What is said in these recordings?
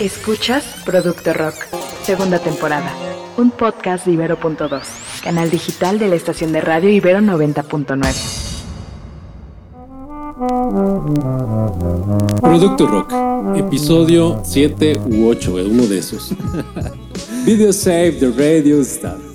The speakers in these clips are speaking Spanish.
Escuchas Producto Rock, segunda temporada, un podcast de Ibero.2, canal digital de la estación de radio Ibero 90.9. Producto Rock, episodio 7 u 8, uno de esos. Video Save the Radio Star.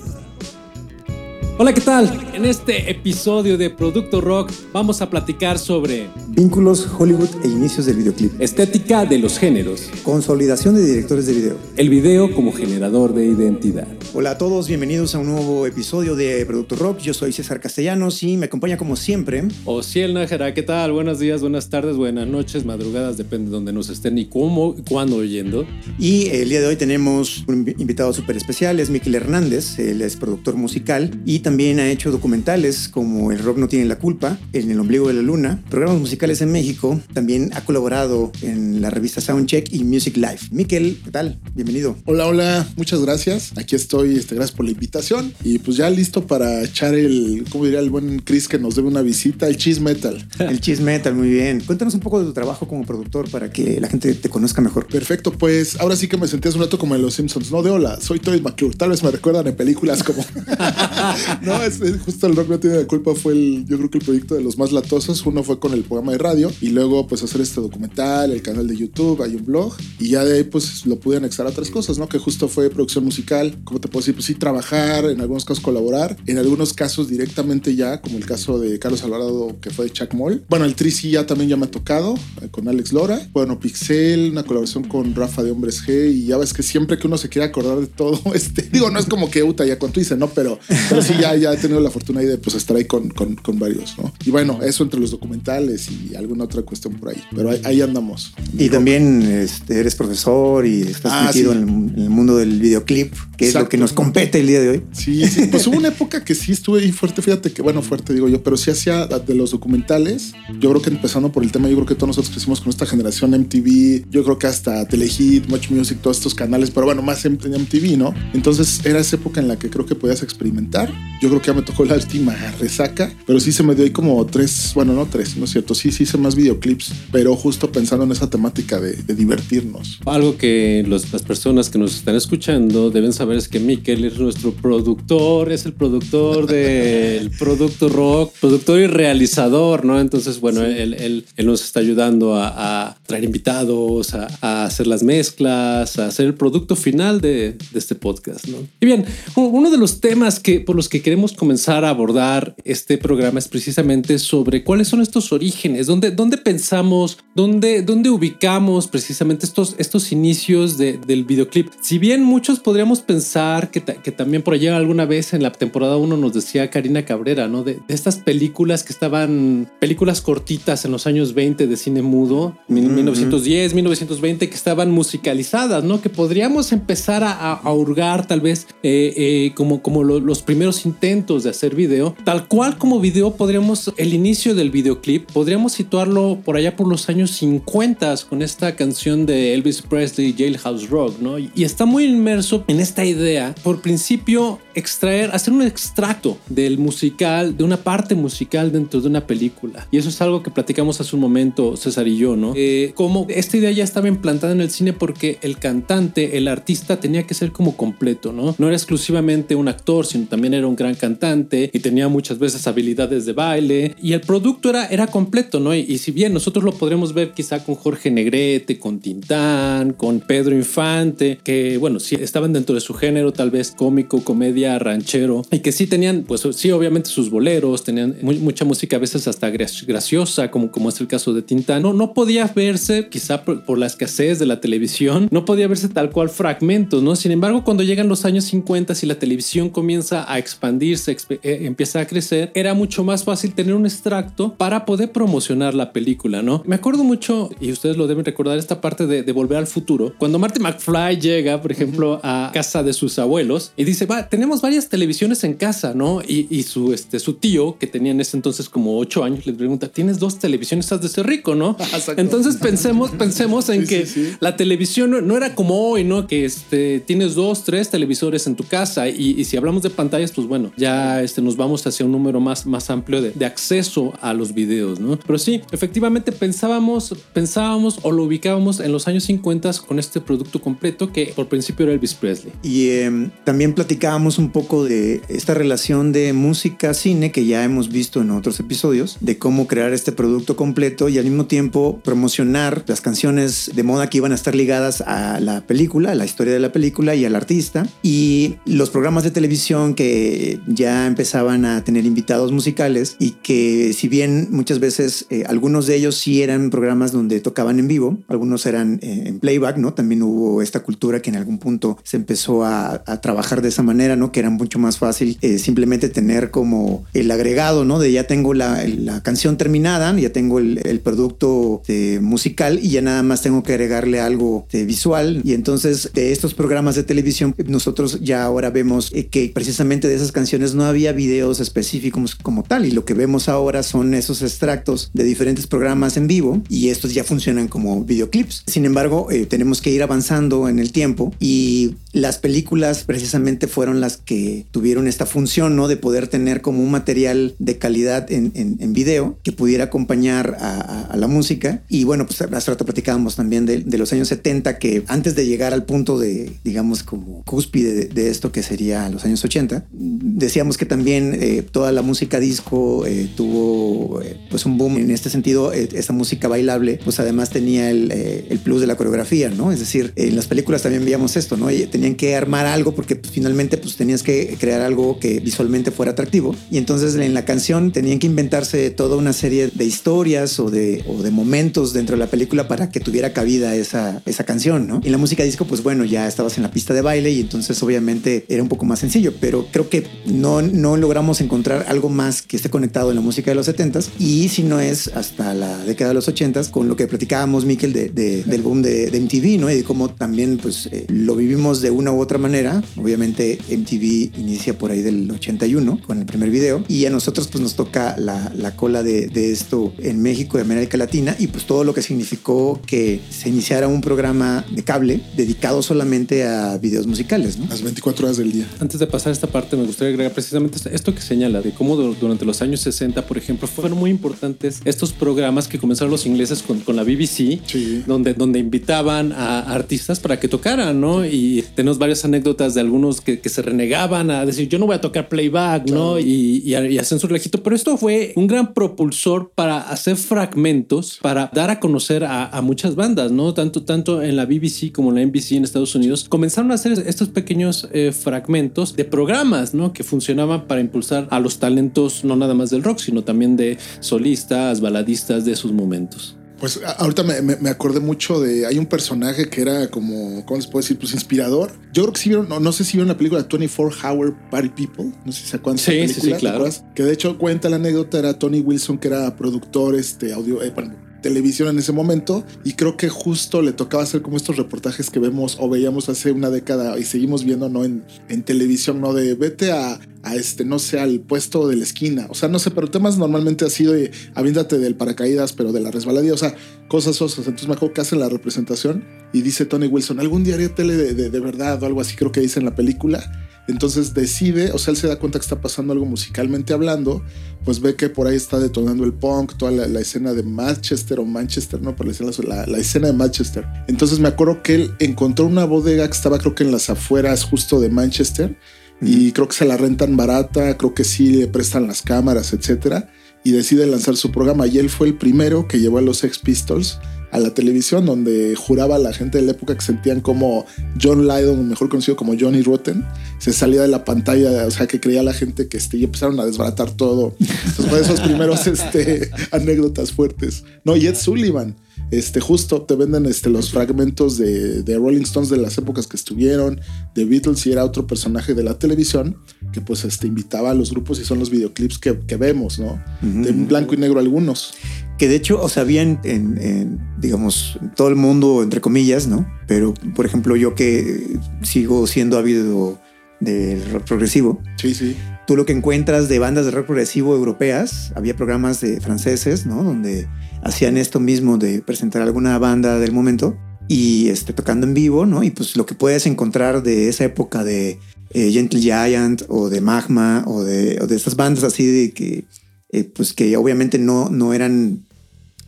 Hola, ¿qué tal? En este episodio de Producto Rock vamos a platicar sobre Vínculos, Hollywood e inicios del videoclip. estética de los géneros, Consolidación de directores de video. el video como generador de identidad. Hola a todos, bienvenidos a un nuevo episodio de Producto Rock. Yo soy César Castellanos y me acompaña como siempre. Ociel Nájera, ¿qué tal? Buenos días, buenas tardes, buenas noches, madrugadas, depende de donde nos estén y cómo y cuándo oyendo. Y el día de hoy tenemos un invi- invitado súper especial, es Miquel Hernández, él es productor musical y también ha hecho documentales como El rock no tiene la culpa, En el ombligo de la luna, programas musicales en México, también ha colaborado en la revista Soundcheck y Music Life. Miquel, ¿qué tal? Bienvenido. Hola, hola, muchas gracias. Aquí estoy, este, gracias por la invitación. Y pues ya listo para echar el, ¿cómo diría el buen Chris que nos debe una visita? El cheese metal. El Cheese Metal, muy bien. Cuéntanos un poco de tu trabajo como productor para que la gente te conozca mejor. Perfecto, pues ahora sí que me sentí hace un rato como en Los Simpsons, ¿no? De hola, soy Todd McClure. Tal vez me recuerdan en películas como. no, es, es justo el rock no tiene la culpa. Fue el, yo creo que el proyecto de los más latosos. Uno fue con el programa de radio y luego, pues, hacer este documental, el canal de YouTube, hay un blog. Y ya de ahí, pues, lo pude anexar a otras cosas, ¿no? Que justo fue producción musical. ¿Cómo te puedo decir? Pues sí, trabajar, en algunos casos colaborar, en algunos casos directamente ya, como el caso de Carlos Alvarado, que fue de Chuck Moll. Bueno, el Tri sí ya también ya me ha tocado, eh, con Alex Lora. Bueno, Pixel, una colaboración con Rafa de Hombres G. Y ya ves que siempre que uno se quiere acordar de todo, este, digo, no es como que Uta ya con dice, ¿no? Pero, pero sí, ya, ya he tenido la fortuna ahí de pues, estar ahí con, con, con varios, ¿no? Y bueno, eso entre los documentales y alguna otra cuestión por ahí. Pero ahí, ahí andamos. Y también este, eres profesor y estás Ah, metido sí. en, el, en el mundo del videoclip, que es lo que nos compete el día de hoy. Sí, sí, pues hubo una época que sí estuve ahí fuerte, fíjate que, bueno, fuerte digo yo, pero sí hacía de los documentales. Yo creo que empezando por el tema, yo creo que todos nosotros crecimos con esta generación MTV, yo creo que hasta Telehit, Much Music, todos estos canales, pero bueno, más en MTV, ¿no? Entonces era esa época en la que creo que podías experimentar. Yo creo que ya me tocó la última resaca, pero sí se me dio ahí como tres, bueno, no tres, no es cierto, sí, sí hice más videoclips, pero justo pensando en esa temática de, de divertirnos. Algo que los- las personas que nos están escuchando deben saber es que Mikel es nuestro productor, es el productor del producto rock, productor y realizador, ¿no? Entonces, bueno, él, él- él nos está ayudando a, a traer invitados, a, a hacer las mezclas, a hacer el producto final de, de este podcast, ¿no? Y bien, uno de los temas que, por los que queremos comenzar a abordar este programa es precisamente sobre cuáles son estos orígenes, dónde, dónde pensamos, dónde, dónde ubicamos precisamente estos, estos inicios de- del videoclip. Si bien muchos podríamos pensar que, que también por allá alguna vez en la temporada 1 nos decía Karina Cabrera, ¿no? De, de estas películas que estaban, películas cortitas en los años 20 de cine mudo, mil- 1910, 1920, que estaban musicalizadas, ¿no? Que podríamos empezar a, a- a hurgar tal vez eh, eh, como, como lo- los primeros intentos de hacer video. Tal cual como video podríamos, el inicio del videoclip, podríamos situarlo por allá por los años 50 con esta canción de Elvis Presley, Jailhouse Rock, ¿no? Y, está muy inmerso en esta idea, por principio, extraer, hacer un extracto del musical, de una parte musical dentro de una película. Y eso es algo que platicamos hace un momento, César y yo, ¿no? Eh, como esta idea ya estaba implantada en el cine porque el cantante, el artista tenía que ser como completo, ¿no? No era exclusivamente un actor, sino también era un gran cantante y tenía muchas veces habilidades de baile y el producto era, era completo, ¿no? Y, y si bien nosotros lo podremos ver quizá con Jorge Negrete, con Tintán, con Pedro Infante, que bueno, sí estaban dentro de su género, tal vez cómico, comedia, ranchero, y que sí tenían, pues sí, obviamente sus boleros, tenían mu- mucha música a veces hasta gra- graciosa, como, como es el caso de Tintán. No, no podía verse, quizá por, por la escasez de la televisión, no podía verse tal cual fragmentos, ¿no? Sin embargo, cuando llegan los años 50 y la televisión comienza a expandirse, exp- eh, empieza a crecer, era mucho más fácil tener un extracto para poder promocionar la película, ¿no? Me acuerdo mucho, y ustedes lo deben recordar, esta parte de, de Volver al Futuro, cuando Marty McFly llega, por ejemplo, a casa casa de sus abuelos y dice, va, tenemos varias televisiones en casa, ¿no? Y, y su, este, su tío, que tenía en ese entonces como ocho años, le pregunta, tienes dos televisiones, has de ser rico, ¿no? Entonces pensemos, pensemos en Sí, que sí, sí. la televisión no, no era como hoy, ¿no? Que este, tienes dos, tres televisores en tu casa y, y si hablamos de pantallas, pues bueno, ya este, nos vamos hacia un número más, más amplio de, de acceso a los videos, ¿no? Pero sí, efectivamente pensábamos, pensábamos o lo ubicábamos en los años 50 con este producto completo que por principio era Elvis Presley. Y eh, también platicábamos un poco de esta relación de música-cine que ya hemos visto en otros episodios, de cómo crear este producto completo y al mismo tiempo promocionar las canciones de moda que iban a estar ligadas a la película, a la historia de la película y al artista. Y los programas de televisión que ya empezaban a tener invitados musicales y que si bien muchas veces eh, algunos de ellos sí eran programas donde tocaban en vivo, algunos eran eh, en playback, ¿no? También hubo esta cultura que en algún punto se empezó a, a trabajar de esa manera, ¿no? Que era mucho más fácil eh, simplemente tener como el agregado, ¿no? De ya tengo la, la canción terminada, ya tengo el, el producto eh, musical y ya nada más tengo que agregarle algo de visual. Y entonces de estos programas de televisión, nosotros ya ahora vemos eh, que precisamente de esas canciones no había videos específicos como tal. Y lo que vemos ahora son esos extractos de diferentes programas en vivo y estos ya funcionan como videoclips. Sin embargo, eh, tenemos que ir avanzando en el tiempo y las películas precisamente fueron las que tuvieron esta función, ¿no? De poder tener como un material de calidad en, en, video que pudiera acompañar a, la música. Y bueno, pues hace rato platicábamos también de, los años 70, que antes de llegar al punto de, digamos, como cúspide de, esto que sería los años 80, decíamos que también eh, toda la música disco eh, tuvo eh, pues un boom en este sentido. eh, esta música bailable, pues además tenía el, el, plus de la coreografía, ¿no? Es decir, en las películas también veíamos esto, ¿no? Tenían que armar algo porque pues, finalmente pues tenías que crear algo que visualmente fuera atractivo. Y entonces en la canción tenían que inventarse toda una serie de historias o de, o de momentos dentro de la película para que tuviera cabida esa, esa canción, ¿no? Y la música disco, pues bueno, ya estabas en la pista de baile y entonces obviamente era un poco más sencillo, pero creo que no, no logramos encontrar algo más que esté conectado en la música de los 70s y si no es hasta la década de los 80s con lo que platicábamos, Miquel, de, de, del boom de, de, MTV, ¿no? Y de cómo también pues eh, lo vivimos de una u otra manera. Obviamente MTV inicia por ahí del 81 con el primer video y a nosotros pues nos toca la, la cola de, de, esto en México y América Latina y pues todo lo que significó que se iniciara un programa de cable dedicado solamente a videos musicales, ¿no? Las 24 horas del día. Antes de pasar a esta parte me gustaría agregar precisamente esto que señala de cómo durante los años 60, por ejemplo, fueron muy importantes estos programas que comenzaron los ingleses con, con la BBC, sí. donde, donde invitaban a artistas para que tocaran, ¿no? Y tenemos varias anécdotas de algunos que, que se renegaban a decir, yo no voy a tocar playback, claro. ¿no? Y, y, y, hacen su relajito, pero esto fue un gran propulsor para hacer fragmentos, para dar a conocer a, a muchas bandas, ¿no? Tanto, tanto en la BBC como en la NBC en Estados Unidos, comenzaron a hacer estos pequeños eh, fragmentos de programas, ¿no? Que funcionaban para impulsar a los talentos, no nada más del rock, sino también de solistas, baladistas de sus momentos. Pues ahorita me, me, me, acordé mucho de. Hay un personaje que era como, ¿cómo les puedo decir? Pues inspirador. Yo creo que sí vieron, no, no sé si vieron la película 24 Hour Party People. No sé si se acuerdan sí, película. Sí, sí, claro. Que de hecho cuenta la anécdota, era Tony Wilson, que era productor este, audio, eh, bueno, televisión en ese momento y creo que justo le tocaba hacer como estos reportajes que vemos o veíamos hace una década y seguimos viendo no en, en televisión no de vete a, a, este no sé al puesto de la esquina. O sea no sé pero temas normalmente ha sido de aviéntate del paracaídas pero de la resbaladilla o sea cosas osas. Entonces me acuerdo que hacen la representación y dice Tony Wilson algún día haré tele de, de, de verdad o algo así creo que dice en la película entonces decide, o sea, él se da cuenta que está pasando algo musicalmente hablando, pues ve que por ahí está detonando el punk, toda la, la escena de Manchester o Manchester, ¿no? Por la la, escena de Manchester. Entonces me acuerdo que él encontró una bodega que estaba creo que en las afueras justo de Manchester y creo que se la rentan barata, creo que sí le prestan las cámaras, etcétera, y decide lanzar su programa. Y él fue el primero que llevó a los Sex Pistols a la televisión, donde juraba a la gente de la época que sentían como John Lydon, mejor conocido como Johnny Rotten, se salía de la pantalla, o sea, que creía la gente que este, y empezaron a desbaratar todo. Entonces, fue esos primeros este, anécdotas fuertes. No, y Ed Sullivan, este, justo te venden este, los fragmentos de, de, Rolling Stones de las épocas que estuvieron, de Beatles, y era otro personaje de la televisión que pues este, invitaba a los grupos y son los videoclips que, que vemos, ¿no? Uh -huh. De blanco y negro algunos. Que de hecho, o sea, había en, en- en, digamos, todo el mundo, entre comillas, ¿no? Pero, por ejemplo, yo que sigo siendo ávido del rock progresivo, Sí, sí. tú lo que encuentras de bandas de rock progresivo europeas, había programas de franceses, ¿no? Donde hacían esto mismo de presentar alguna banda del momento y este, tocando en vivo, ¿no? Y pues lo que puedes encontrar de esa época de eh, Gentle Giant o de Magma o de, o de estas bandas así de que, eh, pues que obviamente no, no eran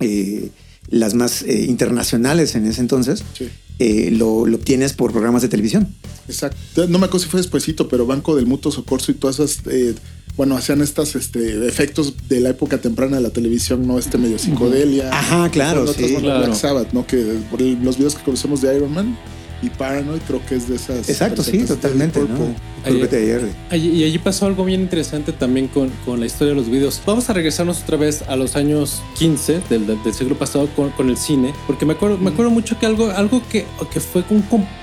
eh, las más eh, internacionales en ese entonces, Sí. eh, lo, lo obtienes por programas de televisión. Exacto. No me acuerdo si fue despuesito, pero Banco del Mutuo Socorso y todas esas, eh, bueno, hacían estas este, efectos de la época temprana de la televisión, ¿no? Este medio psicodelia. Ajá, claro, Fueron otras sí. bandas, Claro. Black Sabbath, ¿no? Que por el- los videos que conocemos de Iron Man y Paranoid creo que es de esas. Exacto, sí, totalmente, ¿no? Hierro. Allí- Y allí pasó algo bien interesante también con, con la historia de los videos. Vamos a regresarnos otra vez a los años 15 del, siglo pasado con, con el cine, porque me acuerdo, me acuerdo mucho que algo, algo que, que fue un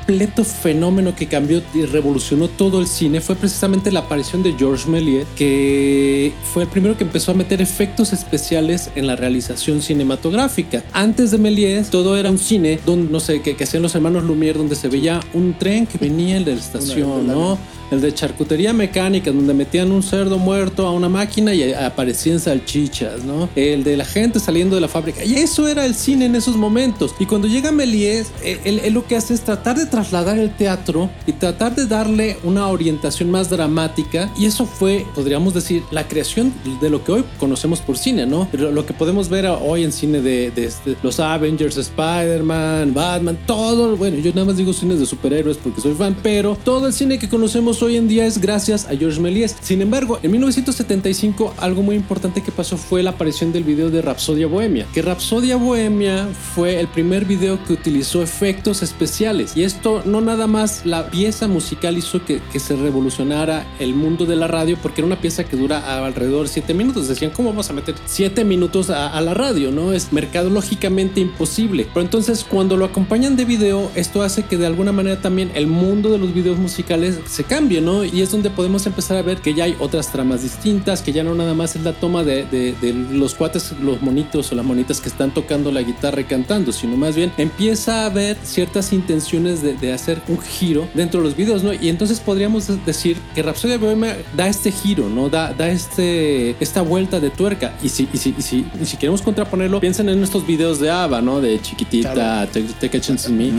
completo fenómeno que cambió y revolucionó todo el cine fue precisamente la aparición de Georges Méliès, que fue el primero que empezó a meter efectos especiales en la realización cinematográfica. Antes de Méliès, todo era un cine donde, no sé, que, que hacían los hermanos Lumière, donde se veía un tren que venía de la estación, ¿no? El de charcutería mecánica, donde metían un cerdo muerto a una máquina y aparecían salchichas, ¿no? El de la gente saliendo de la fábrica. Y eso era el cine en esos momentos. Y cuando llega Méliès, él, él- él lo que hace es tratar de trasladar el teatro y tratar de darle una orientación más dramática. Y eso fue, podríamos decir, la creación de lo que hoy conocemos por cine, ¿no? Pero lo que podemos ver hoy en cine de, de este- los Avengers, Spider-Man, Batman, todo. Bueno, yo nada más digo cines de superhéroes porque soy fan, pero todo el cine que conocemos hoy en día es gracias a Georges Méliès. Sin embargo, en 1975 algo muy importante que pasó fue la aparición del video de Rapsodia Bohemia, que Rapsodia Bohemia fue el primer video que utilizó efectos especiales y esto no nada más la pieza musical hizo que, se revolucionara el mundo de la radio porque era una pieza que dura alrededor de 7 minutos. Decían, ¿cómo vamos a meter 7 minutos a, a la radio? No es mercadológicamente imposible. Pero entonces cuando lo acompañan de video, esto hace que de alguna manera también el mundo de los videos musicales se cambie, ¿no? Y es donde podemos empezar a ver que ya hay otras tramas distintas, que ya no nada más es la toma de, de- de los cuates, los monitos o las monitas que están tocando la guitarra y cantando, sino más bien empieza a haber ciertas intenciones de, de hacer un giro dentro de los videos, ¿no? Y entonces podríamos decir que Rhapsody Bohemia da este giro, ¿no? Da, da este, esta vuelta de tuerca. Y si, y, si, y, si, y si queremos contraponerlo, piensen en estos videos de ABBA, ¿no? De chiquitita, Claro. Take, Take a Chance on Me,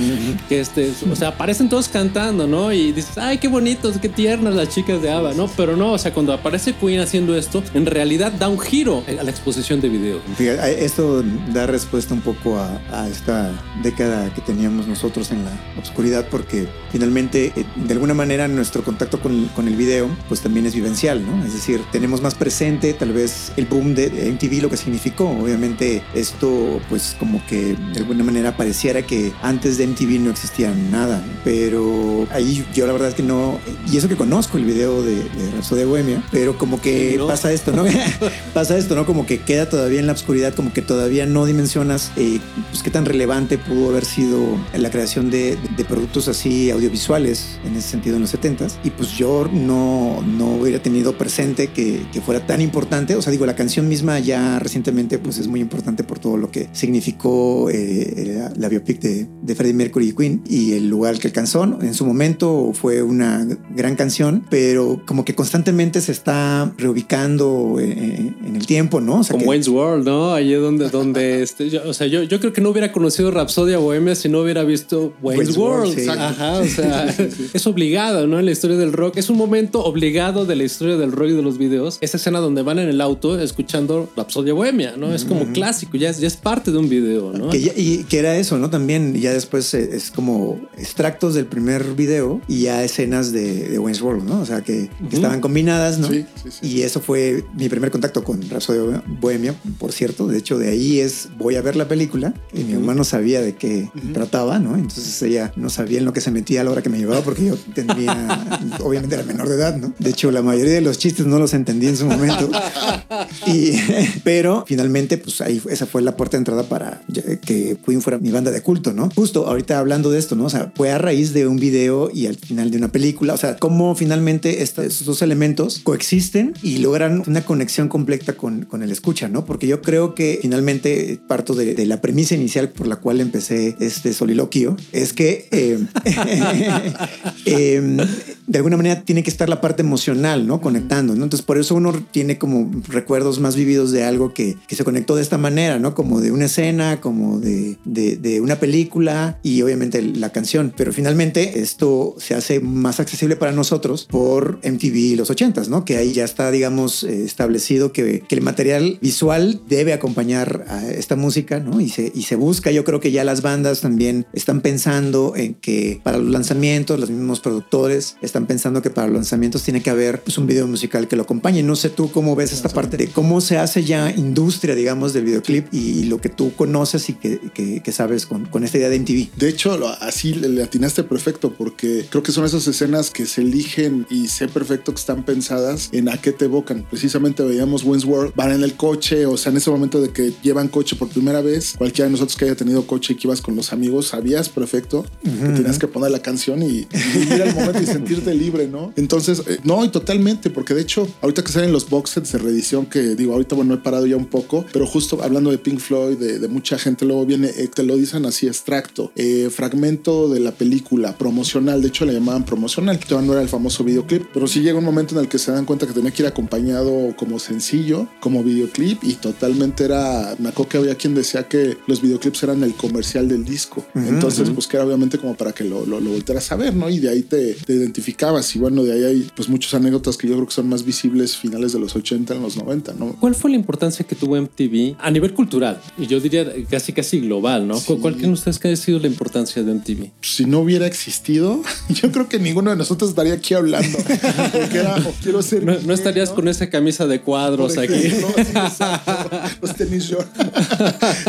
que este, o sea, aparecen todos cantando, ¿no? Y dices, ay, qué bonitos, qué tiernas las chicas de ABBA, ¿no? Pero no, o sea, cuando aparece Queen haciendo esto, en realidad da un giro a la exposición de video. Esto da respuesta un poco a, a esta década que teníamos nosotros en la oscuridad, porque finalmente, eh, de alguna manera, nuestro contacto con, con el video, pues también es vivencial, ¿no? Es decir, tenemos más presente tal vez el boom de MTV, lo que significó. Obviamente, esto, pues como que de alguna manera pareciera que antes de MTV no existía nada, pero ahí yo la verdad es que no, y eso que conozco el video de, de Rhapsody Bohemia, pero como que ¿No? pasa esto, ¿no? pasa esto, ¿no? Como que queda todavía en la oscuridad, como que todavía no dimensionas eh, pues qué tan relevante pudo haber sido la creación de, de productos así audiovisuales en ese sentido en los 70s. Y pues yo no, no hubiera tenido presente que, que fuera tan importante. O sea, digo, la canción misma ya recientemente pues es muy importante por todo lo que significó eh, la, la biopic de, de Freddie Mercury y Queen y el lugar que alcanzó. En su momento fue una gran canción, pero como que constantemente se está reubicando eh, en el tiempo, ¿no? O sea, Como que- Wayne's World, ¿no? Allí donde, donde este, yo- o sea, yo, yo creo que no hubiera conocido Rapsodia Bohemia si no hubiera visto Wayne's, Wayne's World, World. sí. Ajá, o sea, es obligado, ¿no? En la historia del rock. Es un momento obligado de la historia del rock y de los videos. Esa escena donde van en el auto escuchando Rapsodia Bohemia, ¿no? Es como clásico, ya es, ya es parte de un video, ¿no? Que ya- y que era eso, ¿no? También ya después eh, es como extractos del primer video y ya escenas de, de Wayne's World, ¿no? O sea, que, que estaban combinadas, ¿no? Sí, sí, sí. Y eso fue mi primer contacto con Rhapsody Bohemia, por cierto. De hecho, de ahí es, voy a ver la película y mi mamá no sabía de qué trataba, ¿no? Entonces ella no sabía en lo que se metía a la hora que me llevaba porque yo tendría, obviamente era menor de edad, ¿no? De hecho, la mayoría de los chistes no los entendí en su momento. Y, pero finalmente, pues ahí esa fue la puerta de entrada para que Queen fuera mi banda de culto, ¿no? justo ahorita hablando de esto, ¿no? O sea, fue a raíz de un video y al final de una película. O sea, cómo finalmente estos dos elementos coexisten y logran una conexión completa con, con el escucha, ¿no? Porque yo creo que finalmente parto de, la premisa inicial por la cual empecé este soliloquio es que eh, eh, de alguna manera tiene que estar la parte emocional, ¿no? Conectando, ¿no? Entonces por eso uno tiene como recuerdos más vividos de algo que, que se conectó de esta manera, ¿no? Como de una escena, como de, de, una película y obviamente la canción. Pero finalmente esto se hace más accesible para nosotros por MTV los 80s, ¿no? Que ahí ya está, digamos, eh, establecido que, que, el material visual debe acompañar a esta música, ¿no? Y se, y se busca, yo creo que ya las bandas también están pensando en que para los lanzamientos, los mismos productores están pensando que para los lanzamientos tiene que haber pues, un video musical que lo acompañe. No sé tú cómo ves esta parte de cómo se hace ya industria, digamos, del videoclip y, lo que tú conoces y que, que, que sabes con, con, esta idea de MTV. De hecho, así le atinaste perfecto porque creo que son esas escenas que se eligen y sé perfecto que están pensadas en a qué te evocan. Precisamente veíamos World, van en el coche, o sea, en ese momento de que llevan coche por primera vez, cualquiera de nosotros que haya tenido coche y que ibas con los amigos, sabías perfecto uh -huh. que tenías que poner la canción y, y vivir el momento y sentirte libre, ¿no? Entonces, eh, no, y totalmente, porque de hecho, ahorita que salen los box sets de reedición, que digo, ahorita, bueno, he parado ya un poco, pero justo hablando de Pink Floyd, de, de mucha gente, luego viene, eh, te lo dicen así extracto, eh, fragmento de la película promocional, de hecho le llamaban promocional, que todavía no era el famoso videoclip, pero sí llega un momento en el que se dan cuenta que tenía que ir acompañado como sencillo, como videoclip, y totalmente era, me acuerdo que había quien decía que los videoclips eran el comercial del disco, uh -huh, entonces, uh -huh. pues que era obviamente como para que lo, lo, lo voltearas a ver, ¿no? Y de ahí te, te identificabas, y bueno, de ahí hay pues muchas anécdotas que yo creo que son más visibles finales de los 80 en los 90, ¿no? ¿Cuál fue la importancia que tuvo MTV a nivel cultural? Y yo diría casi casi global, ¿no? Sí. ¿Cuál creen ustedes que haya sido la importancia de MTV? Si no hubiera existido, yo creo que ninguno de nosotros estaría aquí hablando. Porque era, o quiero ser. No, no estarías ¿no? con esa camisa de cuadros aquí. Los tenis yo.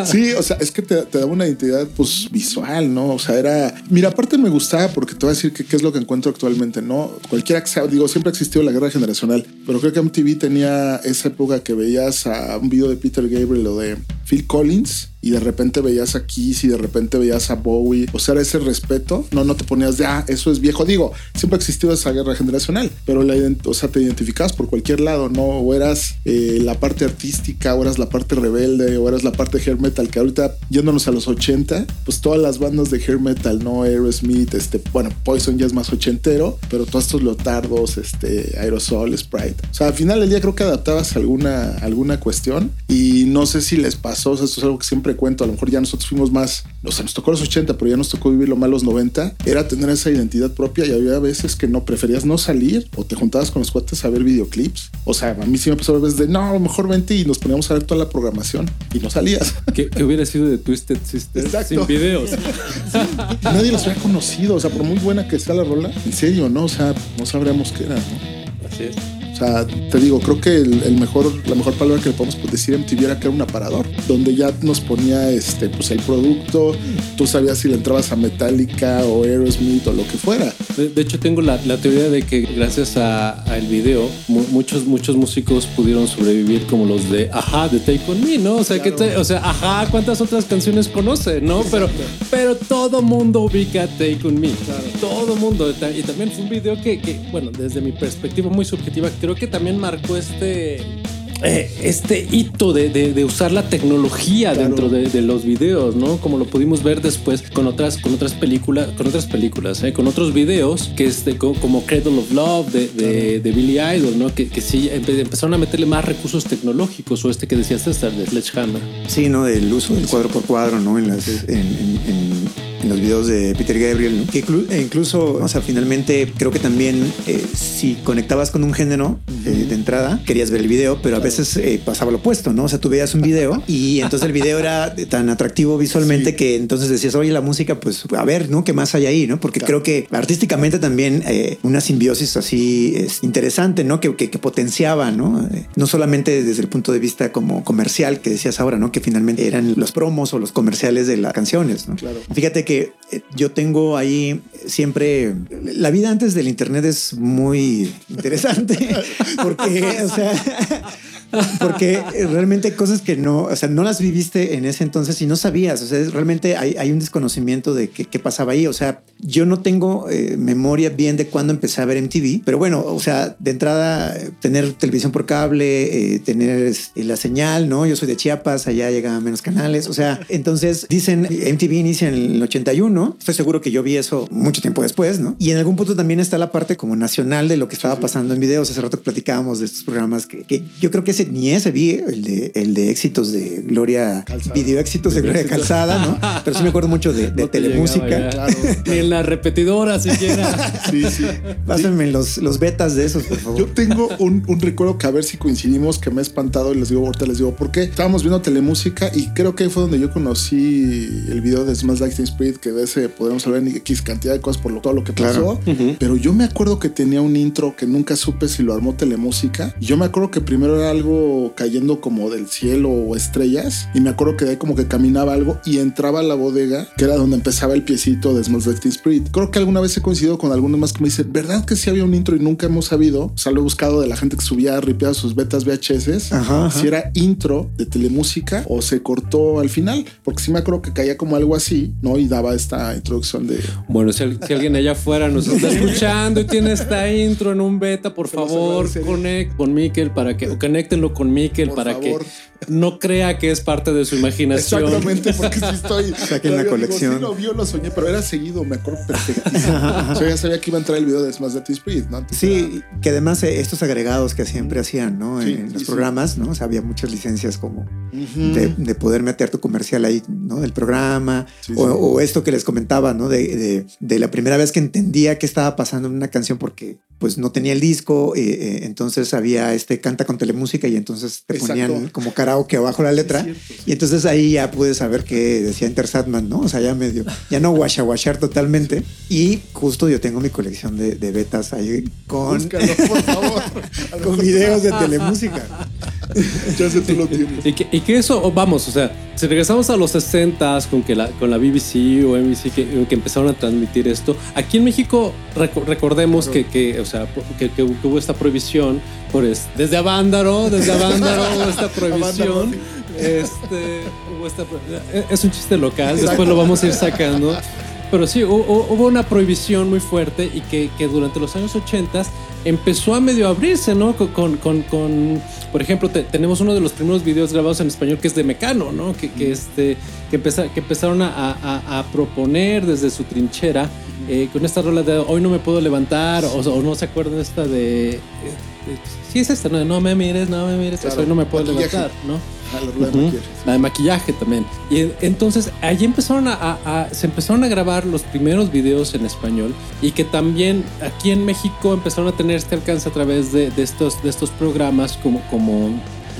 sí, o sea, es que te, te daba una identidad pues visual, ¿no? O sea, era. Mira, aparte me gustaba porque te voy a decir que qué es lo que encuentro actualmente, ¿no? Cualquiera que digo, siempre ha existido la guerra generacional, pero creo que MTV tenía esa época que veías a un video de Peter Gabriel o de Phil Collins y de repente veías a Kiss y de repente veías a Bowie. O sea, ese respeto. No, no te ponías de, ah, eso es viejo. Digo, siempre ha existido esa guerra generacional, pero la, o sea, te identificabas por cualquier lado, ¿no? O eras eh, la parte artística, o eras la parte rebelde, o eras la parte hair metal, que ahorita, yéndonos a los 80, pues todas las bandas de hair metal, ¿no? Aerosmith, este, bueno, Poison ya es más ochentero, pero todos estos lotardos, este, Aerosol, Sprite. O sea, al final del día creo que adaptabas alguna, alguna cuestión y no sé si les pasó, o sea, esto es algo que siempre cuento, a lo mejor ya nosotros fuimos más, o sea, nos tocó los 80, pero ya nos tocó vivir lo más los 90, era tener esa identidad propia y había veces que no preferías no salir o te juntabas con los cuates a ver videoclips. O sea, a mí sí me pasó a veces de, no, mejor vente y nos poníamos a ver toda la programación y no salías. ¿Qué, qué hubiera sido de Twisted Exacto. sin videos? sí. Nadie los había conocido, o sea, por muy buena que sea la rola, en serio, ¿no? O sea, no sabríamos qué era, ¿no? Así es. O sea, te digo, creo que el, el, mejor, la mejor palabra que le podemos decir MTV era que era un aparador, donde ya nos ponía este, pues el producto, tú sabías si le entrabas a Metallica o Aerosmith o lo que fuera. De, de hecho, tengo la, la, teoría de que gracias al video, mu muchos, muchos músicos pudieron sobrevivir como los de Ajá, de Take On Me, ¿no? O sea, claro. que o sea, Ajá, ¿cuántas otras canciones conoce, no? Pero, pero todo mundo ubica Take On Me. Claro. Todo mundo. Y también fue un video que, que, bueno, desde mi perspectiva muy subjetiva, creo que también marcó este eh, este hito de, de, de, usar la tecnología claro. dentro de, de, los videos, ¿no? Como lo pudimos ver después con otras, con otras películas, con otras películas, ¿eh? con otros videos que este, como Cradle of Love de, claro. de Billy Idol, ¿no? Que, que, sí empezaron a meterle más recursos tecnológicos o este que decías César de Sledgehammer. Sí, ¿no? Del uso del cuadro por cuadro, ¿no? En las, en, en, en en los videos de Peter Gabriel, ¿no? que incluso, o sea, finalmente creo que también eh, si conectabas con un género eh, de entrada, querías ver el video, pero a veces eh, pasaba lo opuesto, ¿no? O sea, tú veías un video y entonces el video era tan atractivo visualmente sí. que entonces decías, oye, la música, pues a ver, ¿no? ¿Qué más hay ahí, no? Porque claro. creo que artísticamente también una simbiosis así es interesante, ¿no? Que, que, que potenciaba, ¿no? No solamente desde el punto de vista como comercial que decías ahora, ¿no? Que finalmente eran los promos o los comerciales de las canciones, ¿no? Claro. Fíjate que eh, yo tengo ahí siempre la vida antes del internet es muy interesante porque o sea porque realmente hay cosas que no, o sea, no las viviste en ese entonces y no sabías. O sea, realmente hay, hay un desconocimiento de qué, pasaba ahí. O sea, yo no tengo eh, memoria bien de cuándo empecé a ver MTV, pero bueno, o sea, de entrada, tener televisión por cable, eh, tener este, la señal, ¿no? Yo soy de Chiapas, allá llegaban menos canales. O sea, entonces dicen MTV inicia en el 81. Estoy seguro que yo vi eso mucho tiempo después, ¿no? Y en algún punto también está la parte como nacional de lo que estaba pasando en videos. Hace rato platicábamos de estos programas que, que yo creo que ese, ni ese vi, el de, el de éxitos de Gloria, Calzada. video éxitos de, de Gloria Calzada, ¿no? Pero sí me acuerdo mucho de, de no telemúsica. Claro. Ni en la repetidora siquiera. sí, sí. Pásenme sí. los, los betas de esos, por favor. Yo tengo un, un, recuerdo que a ver si coincidimos que me ha espantado y les digo, ahorita les digo por qué. Estábamos viendo telemúsica y creo que ahí fue donde yo conocí el video de Smash Lightning Spirit, que de ese podemos hablar en X cantidad de cosas por lo, todo lo que pasó. Claro. Uh -huh. Pero yo me acuerdo que tenía un intro que nunca supe si lo armó telemúsica. Y yo me acuerdo que primero era algo cayendo como del cielo o estrellas. Y me acuerdo que de ahí como que caminaba algo y entraba a la bodega, que era donde empezaba el piecito de Smells Like Teen Spirit. Creo que alguna vez he coincidido con algunos más que me dicen, ¿verdad que sí había un intro y nunca hemos sabido? O sea, lo he buscado de la gente que subía ripeadas sus betas VHS. Ajá, ajá. Si era intro de telemúsica o se cortó al final. Porque sí me acuerdo que caía como algo así, ¿no? Y daba esta introducción de... Bueno, si, si alguien allá afuera nos está escuchando y tiene esta intro en un beta, por favor, conect con Miquel para que, o con Miquel para favor. que no crea que es parte de su imaginación. Exactamente, porque si estoy. Saquen la colección. Digo, sí, lo vio, lo soñé, pero era seguido, me acuerdo perfectísimo. o sea, ya sabía que iba a entrar el video de Smash the Spirit, ¿no? Antes sí, era... que además eh, estos agregados que siempre hacían, ¿no? Sí, en los sí, programas, ¿no? O sea, había muchas licencias como uh -huh. de, de, poder meter tu comercial ahí, ¿no? Del programa. O, o, esto que les comentaba, ¿no? De, de, de, la primera vez que entendía qué estaba pasando en una canción porque pues no tenía el disco, eh, eh, entonces había este canta con telemúsica y entonces te Exacto. ponían como karaoke abajo la letra. Cierto, sí. Y entonces ahí ya pude saber que decía Enter Satman, ¿no? O sea, ya medio, ya no washa washar totalmente. Y justo yo tengo mi colección de, de betas ahí con, Búscalo, por favor. con videos de telemúsica. ya sé tú lo tienes. Y que, y que, eso, vamos, o sea, si regresamos a los 60 con que la, con la BBC o NBC que, que empezaron a transmitir esto, aquí en México rec recordemos claro. que, que, o sea, que, que, hubo esta prohibición por es, desde Avándaro, desde Avándaro hubo esta prohibición. este, hubo esta, es un chiste local, después lo vamos a ir sacando. Pero sí, hubo, hubo una prohibición muy fuerte y que, que durante los años 80 empezó a medio abrirse, ¿no? Con, con, con por ejemplo, te, tenemos uno de los primeros videos grabados en español que es de Mecano, ¿no? Que, que, este, que, empeza, que empezaron a, a, a, proponer desde su trinchera eh, con esta rola de hoy no me puedo levantar o, o no se acuerdan esta de... Sí es esta, no, no me mires, no me mires, claro, hoy no me puedo maquillaje. levantar, ¿no? Ah, la, uh -huh. de la de maquillaje también. Y entonces allí empezaron a, a, a, se empezaron a grabar los primeros videos en español y que también aquí en México empezaron a tener este alcance a través de, de estos, de estos programas como, como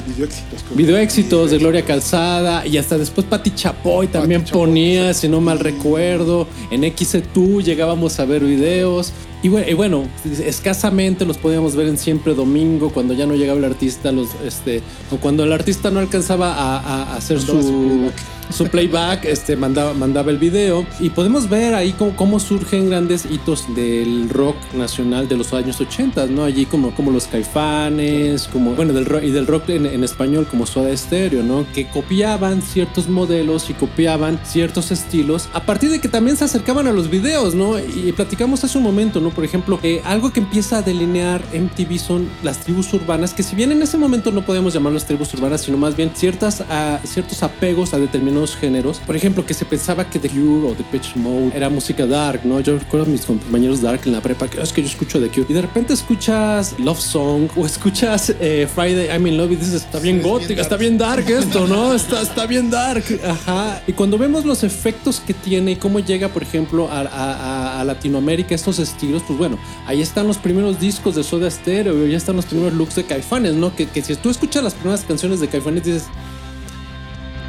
Video éxitos, video éxitos de Gloria Calzada y hasta después Pati Chapoy también Pati ponía, Chapoy. si no mal recuerdo. En XETU llegábamos a ver videos. Y bueno, escasamente los podíamos ver en siempre domingo cuando ya no llegaba el artista, los, este, o cuando el artista no alcanzaba a, a hacer su, su playback, este, mandaba, mandaba el video. Y podemos ver ahí cómo, cómo, surgen grandes hitos del rock nacional de los años 80, ¿no? Allí como, como los caifanes, como, bueno, del rock, y del rock en, en español como Soda Stereo, ¿no? Que copiaban ciertos modelos y copiaban ciertos estilos a partir de que también se acercaban a los videos, ¿no? Y platicamos hace un momento, ¿no? Por ejemplo, eh, algo que empieza a delinear MTV son las tribus urbanas, que si bien en ese momento no podemos llamarlas tribus urbanas, sino más bien ciertas, uh, ciertos apegos a determinados géneros. Por ejemplo, que se pensaba que The Cure o The Pitch Mode era música dark, ¿no? Yo recuerdo a mis compañeros dark en la prepa que es que yo escucho The Cure y de repente escuchas Love Song o escuchas eh, Friday I'm in Love y dices, está bien sí, gótica, está bien dark esto, ¿no? Está, está bien dark. Ajá. Y cuando vemos los efectos que tiene y cómo llega, por ejemplo, a, a, a Latinoamérica estos estilos, pues bueno, ahí están los primeros discos de Soda Stereo, ya están los primeros looks de Caifanes, ¿no? Que, que si tú escuchas las primeras canciones de Caifanes dices,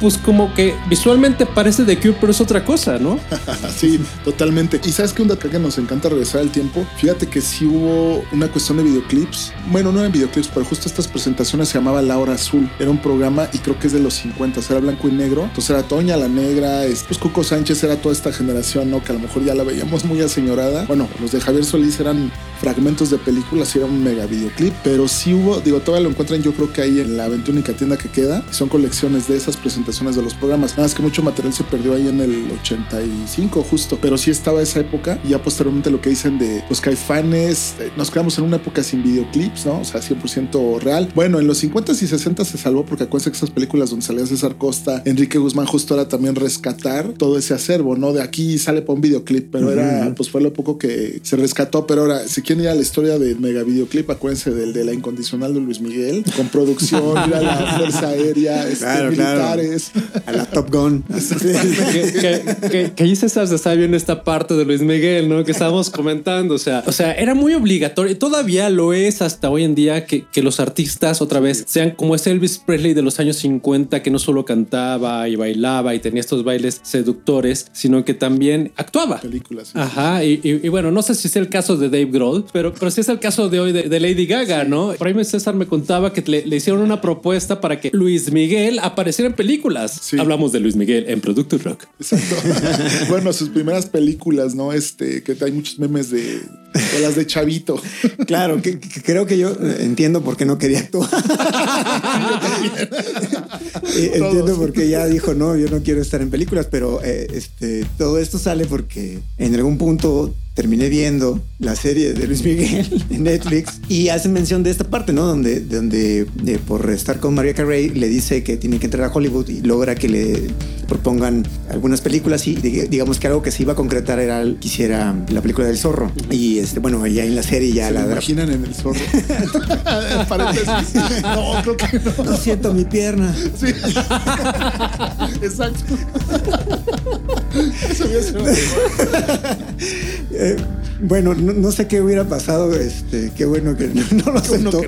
pues como que visualmente parece The Cure, pero es otra cosa, ¿no? sí, totalmente. Y sabes que un dato que nos encanta regresar al tiempo, fíjate que sí hubo una cuestión de videoclips. Bueno, no en videoclips, pero justo estas presentaciones se llamaba La Hora Azul. Era un programa y creo que es de los 50, era blanco y negro. Entonces era Toña la Negra, pues Cuco Sánchez era toda esta generación, ¿no? Que a lo mejor ya la veíamos muy aseñorada. Bueno, los de Javier Solís eran fragmentos de películas y era un mega videoclip, pero sí hubo, digo, todavía lo encuentran yo creo que ahí en la 21 tienda que queda, son colecciones de esas presentaciones de los programas. Nada más que mucho material se perdió ahí en el 85 justo, pero sí estaba esa época y ya posteriormente lo que dicen de los pues, caifanes, eh, nos quedamos en una época sin videoclips, ¿no? O sea, 100% real. Bueno, en los 50 y 60 se salvó porque acuérdense que esas películas donde salía César Costa, Enrique Guzmán justo era también rescatar todo ese acervo, ¿no? De aquí sale para un videoclip, pero era, pues fue lo poco que se rescató, pero ahora, si quieren ir a la historia del mega videoclip, acuérdense del de la incondicional de Luis Miguel, con producción, a la Fuerza Aérea, este, militares. A la Top Gun. que, que, ahí se está viendo esta parte de Luis Miguel, ¿no? Que estábamos comentando. O sea, o sea, era muy obligatorio y todavía lo es hasta hoy en día que, que los artistas otra vez sean como ese Elvis Presley de los años 50 que no solo cantaba y bailaba y tenía estos bailes seductores, sino que también actuaba. Películas. Ajá. Y, bueno, no sé si es el caso de Dave Grohl, pero, pero sí es el caso de hoy de, Lady Gaga, ¿no? Por ahí César me contaba que le, le, hicieron una propuesta para que Luis Miguel apareciera en películas. Hablamos de Luis Miguel en Producto Rock. Exacto. bueno, sus primeras películas, ¿no? Este, que hay muchos memes de, las de Chavito. Claro, que, creo que yo entiendo por qué no quería actuar. Eh, entiendo por qué ya dijo, no, yo no quiero estar en películas, pero eh, este, todo esto sale porque en algún punto terminé viendo la serie de Luis Miguel en Netflix y hacen mención de esta parte, ¿no? Donde, donde eh, por estar con María Carey le dice que tiene que entrar a Hollywood y logra que le propongan algunas películas y digamos que algo que se iba a concretar era quisiera la película del zorro. Y este bueno ya en la serie ya ¿Se la imaginan en el zorro no creo que no. No siento mi pierna. Sí. Exacto eh, bueno, no, sé qué hubiera pasado. Este, qué bueno que no, lo aceptó.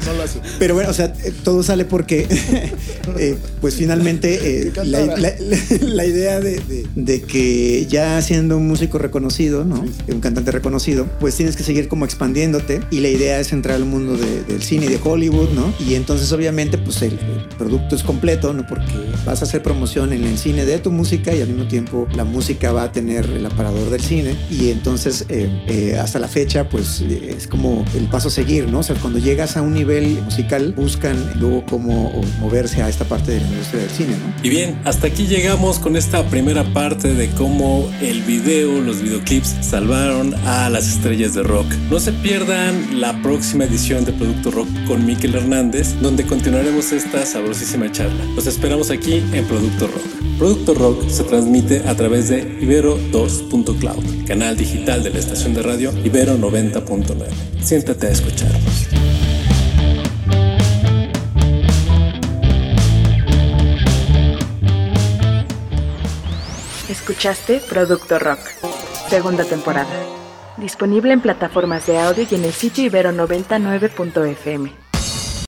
Pero bueno, o sea, eh, todo sale porque, eh, pues finalmente, la, idea de, que ya siendo un músico reconocido, ¿no? Un cantante reconocido, pues tienes que seguir como expandiéndote. Y la idea es entrar al mundo del cine y de Hollywood, ¿no? Y entonces, obviamente, pues el, producto es completo, ¿no? Porque vas a hacer promoción en el cine de tu música y al mismo tiempo la música va a tener el aparador del cine. Y entonces, eh, hasta la fecha, pues es como el paso a seguir, ¿no? O sea, cuando llegas a un nivel musical, buscan luego cómo moverse a esta parte de la industria del cine, ¿no? Y bien, hasta aquí llegamos con esta primera parte de cómo el video, los videoclips salvaron a las estrellas de rock. No se pierdan la próxima edición de Producto Rock con Miquel Hernández, donde continuaremos esta sabrosísima charla. Los esperamos aquí en Producto Rock. Producto Rock se transmite a través de Ibero2.cloud, canal digital de la estación de radio Ibero 90.9. Siéntate a escucharnos. Escuchaste Producto Rock, segunda temporada. Disponible en plataformas de audio y en el sitio ibero99.fm.